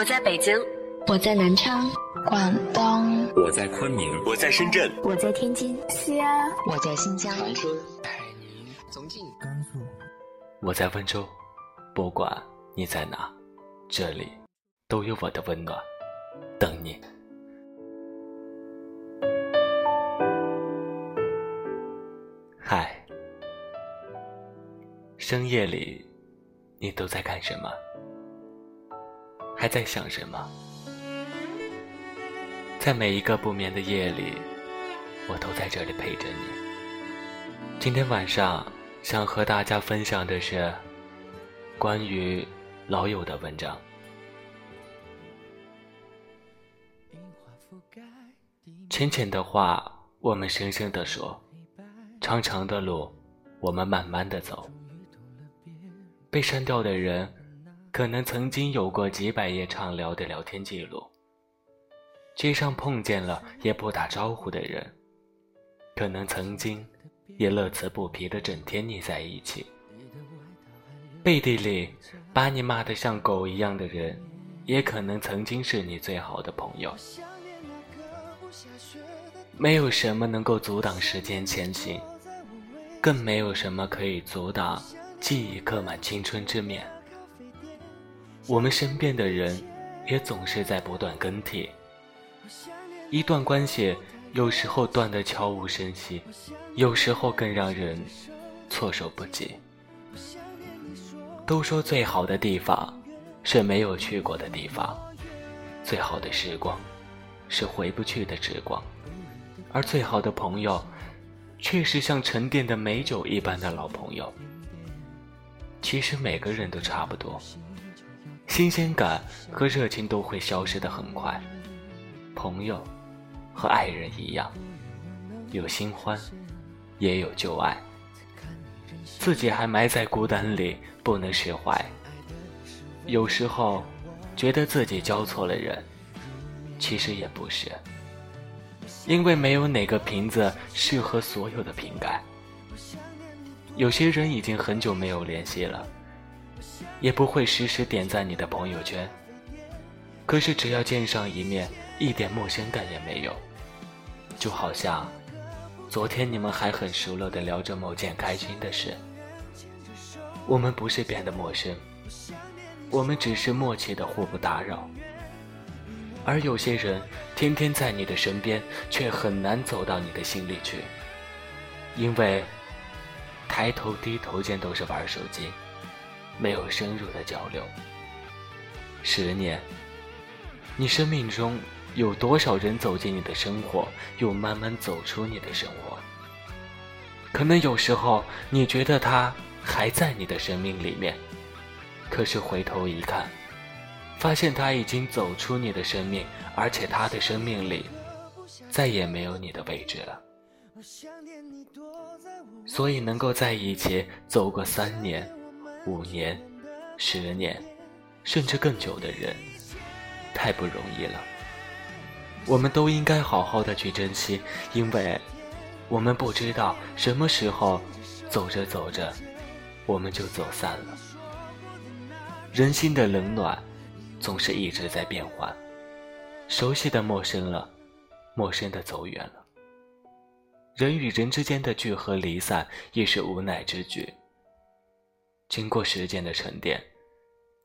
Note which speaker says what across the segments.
Speaker 1: 我在北京，
Speaker 2: 我在南昌，
Speaker 3: 广东，
Speaker 4: 我在昆明，
Speaker 5: 我在深圳，
Speaker 6: 我在天津，
Speaker 3: 西安，
Speaker 7: 我在新疆，
Speaker 8: 长春，海宁，重庆，
Speaker 9: 甘肃，
Speaker 10: 我在温州。不管你在哪，这里都有我的温暖，等你。嗨，深夜里，你都在干什么？还在想什么？在每一个不眠的夜里，我都在这里陪着你。今天晚上想和大家分享的是关于老友的文章。浅浅的话，我们深深的说；长长的路，我们慢慢的走。被删掉的人。可能曾经有过几百页畅聊的聊天记录。街上碰见了也不打招呼的人，可能曾经也乐此不疲的整天腻在一起。背地里把你骂得像狗一样的人，也可能曾经是你最好的朋友。没有什么能够阻挡时间前行，更没有什么可以阻挡记忆刻满青春之面。我们身边的人，也总是在不断更替。一段关系有时候断得悄无声息，有时候更让人措手不及。都说最好的地方是没有去过的地方，最好的时光是回不去的时光，而最好的朋友，却是像沉淀的美酒一般的老朋友。其实每个人都差不多。新鲜感和热情都会消失的很快，朋友和爱人一样，有新欢，也有旧爱。自己还埋在孤单里不能释怀。有时候觉得自己交错了人，其实也不是，因为没有哪个瓶子适合所有的瓶盖。有些人已经很久没有联系了。也不会时时点赞你的朋友圈，可是只要见上一面，一点陌生感也没有，就好像昨天你们还很熟络的聊着某件开心的事。我们不是变得陌生，我们只是默契的互不打扰。而有些人天天在你的身边，却很难走到你的心里去，因为抬头低头间都是玩手机。没有深入的交流。十年，你生命中有多少人走进你的生活，又慢慢走出你的生活？可能有时候你觉得他还在你的生命里面，可是回头一看，发现他已经走出你的生命，而且他的生命里再也没有你的位置了。所以能够在一起走过三年。五年、十年，甚至更久的人，太不容易了。我们都应该好好的去珍惜，因为我们不知道什么时候走着走着，我们就走散了。人心的冷暖，总是一直在变换。熟悉的陌生了，陌生的走远了。人与人之间的聚合离散，也是无奈之举。经过时间的沉淀，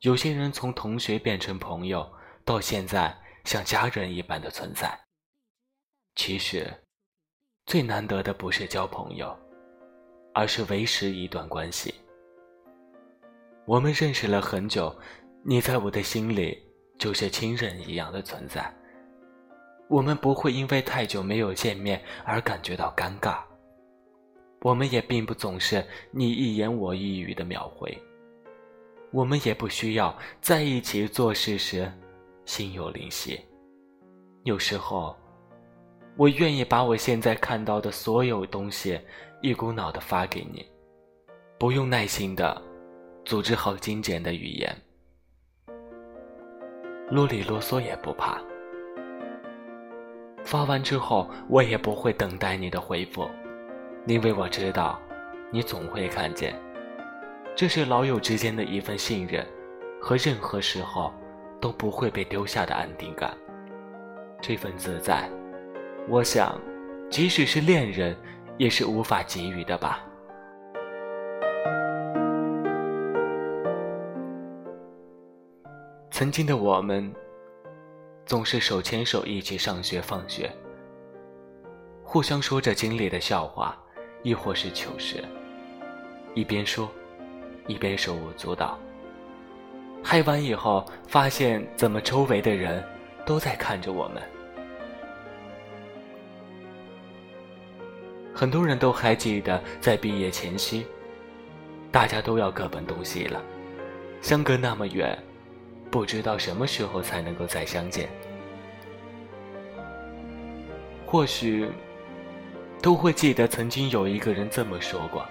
Speaker 10: 有些人从同学变成朋友，到现在像家人一般的存在。其实，最难得的不是交朋友，而是维持一段关系。我们认识了很久，你在我的心里就是亲人一样的存在。我们不会因为太久没有见面而感觉到尴尬。我们也并不总是你一言我一语的秒回，我们也不需要在一起做事时心有灵犀。有时候，我愿意把我现在看到的所有东西一股脑的发给你，不用耐心的组织好精简的语言，啰里啰嗦也不怕。发完之后，我也不会等待你的回复。因为我知道，你总会看见，这是老友之间的一份信任，和任何时候都不会被丢下的安定感。这份自在，我想，即使是恋人，也是无法给予的吧。曾经的我们，总是手牵手一起上学放学，互相说着经历的笑话，亦或是糗事，一边说，一边手舞足蹈。嗨完以后，发现怎么周围的人都在看着我们。很多人都还记得，在毕业前夕，大家都要各奔东西了，相隔那么远，不知道什么时候才能够再相见。或许都会记得，曾经有一个人这么说过：“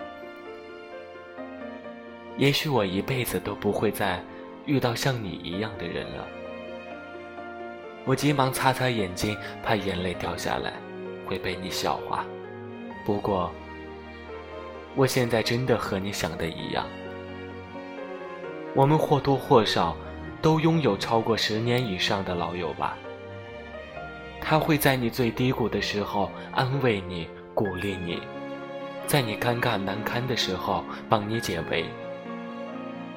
Speaker 10: 也许我一辈子都不会再……”遇到像你一样的人了，我急忙擦擦眼睛，怕眼泪掉下来会被你笑话。不过，我现在真的和你想的一样，我们或多或少都拥有超过十年以上的老友吧。他会在你最低谷的时候安慰你、鼓励你，在你尴尬难堪的时候帮你解围。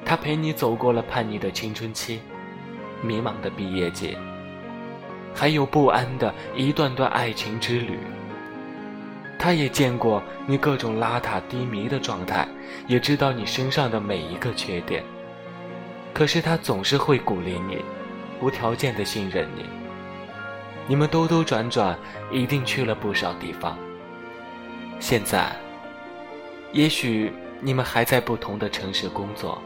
Speaker 10: 他陪你走过了叛逆的青春期，迷茫的毕业季，还有不安的一段段爱情之旅。他也见过你各种邋遢低迷的状态，也知道你身上的每一个缺点。可是他总是会鼓励你，无条件的信任你。你们兜兜转转，一定去了不少地方。现在，也许你们还在不同的城市工作。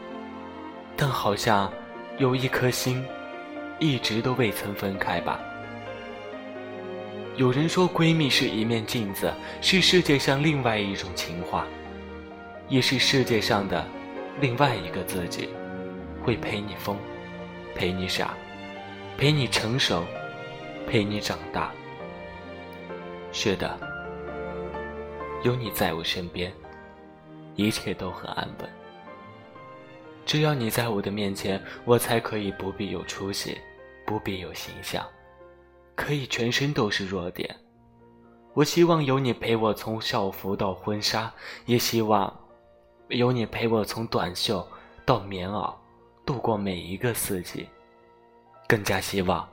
Speaker 10: 但好像有一颗心，一直都未曾分开吧。有人说，闺蜜是一面镜子，是世界上另外一种情话，也是世界上的另外一个自己，会陪你疯，陪你傻，陪你成熟，陪你长大。是的，有你在我身边，一切都很安稳。只要你在我的面前，我才可以不必有出息，不必有形象，可以全身都是弱点。我希望有你陪我从校服到婚纱，也希望有你陪我从短袖到棉袄，度过每一个四季。更加希望，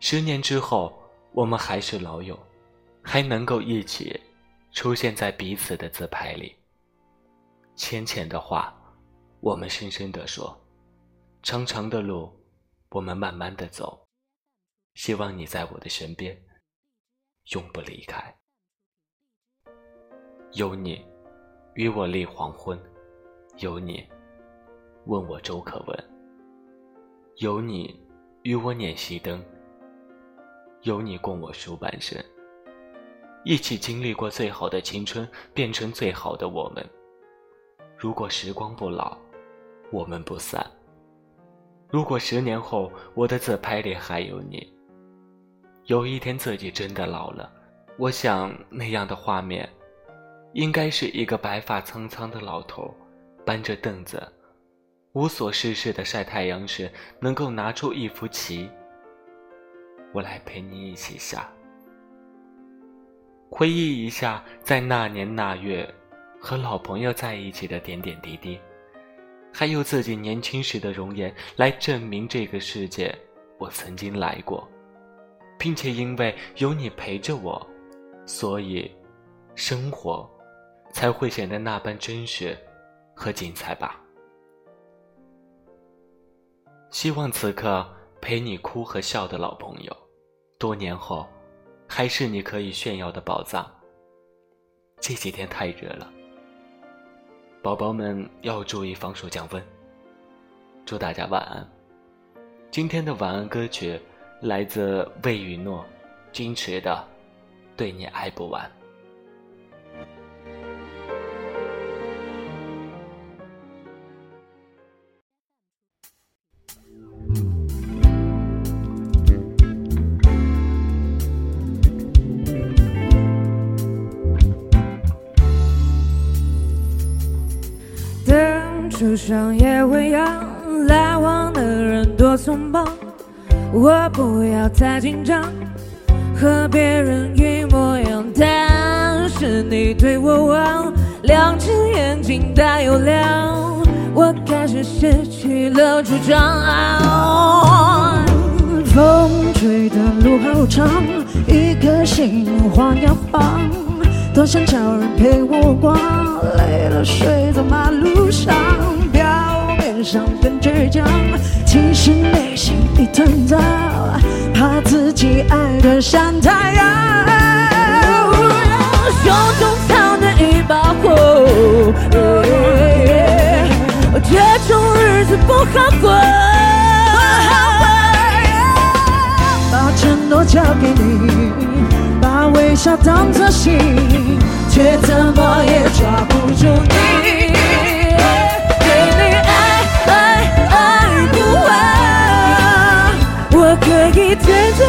Speaker 10: 十年之后我们还是老友，还能够一起出现在彼此的自拍里。浅浅的话。我们深深的说：“长长的路，我们慢慢的走。希望你在我的身边，永不离开。有你，与我立黄昏；有你，问我粥可温；有你，与我捻熄灯；有你供我数半生。一起经历过最好的青春，变成最好的我们。如果时光不老。”我们不散。如果十年后我的自拍里还有你，有一天自己真的老了，我想那样的画面，应该是一个白发苍苍的老头，搬着凳子，无所事事的晒太阳时，能够拿出一幅棋，我来陪你一起下，回忆一下在那年那月和老朋友在一起的点点滴滴。还有自己年轻时的容颜，来证明这个世界我曾经来过，并且因为有你陪着我，所以生活才会显得那般真实和精彩吧。希望此刻陪你哭和笑的老朋友，多年后还是你可以炫耀的宝藏。这几天太热了。宝宝们要注意防暑降温。祝大家晚安。今天的晚安歌曲来自魏雨诺，矜持的《对你爱不完》。
Speaker 1: 树上也会摇，来往的人多匆忙，我不要太紧张，和别人一模样，但是你对我望，两只眼睛大又亮，我开始失去了主张。
Speaker 2: 风吹的路好长，一颗心晃呀晃，多想找人陪我逛，累了睡在马路上，表面上很倔强，其实内心一团糟，怕自己爱得像太阳，
Speaker 1: 胸中藏着一把火，这种日子不好过。
Speaker 2: 把承诺交给你，想当作信，却怎么也抓不住你。
Speaker 1: 对你爱爱爱不完，我可以天天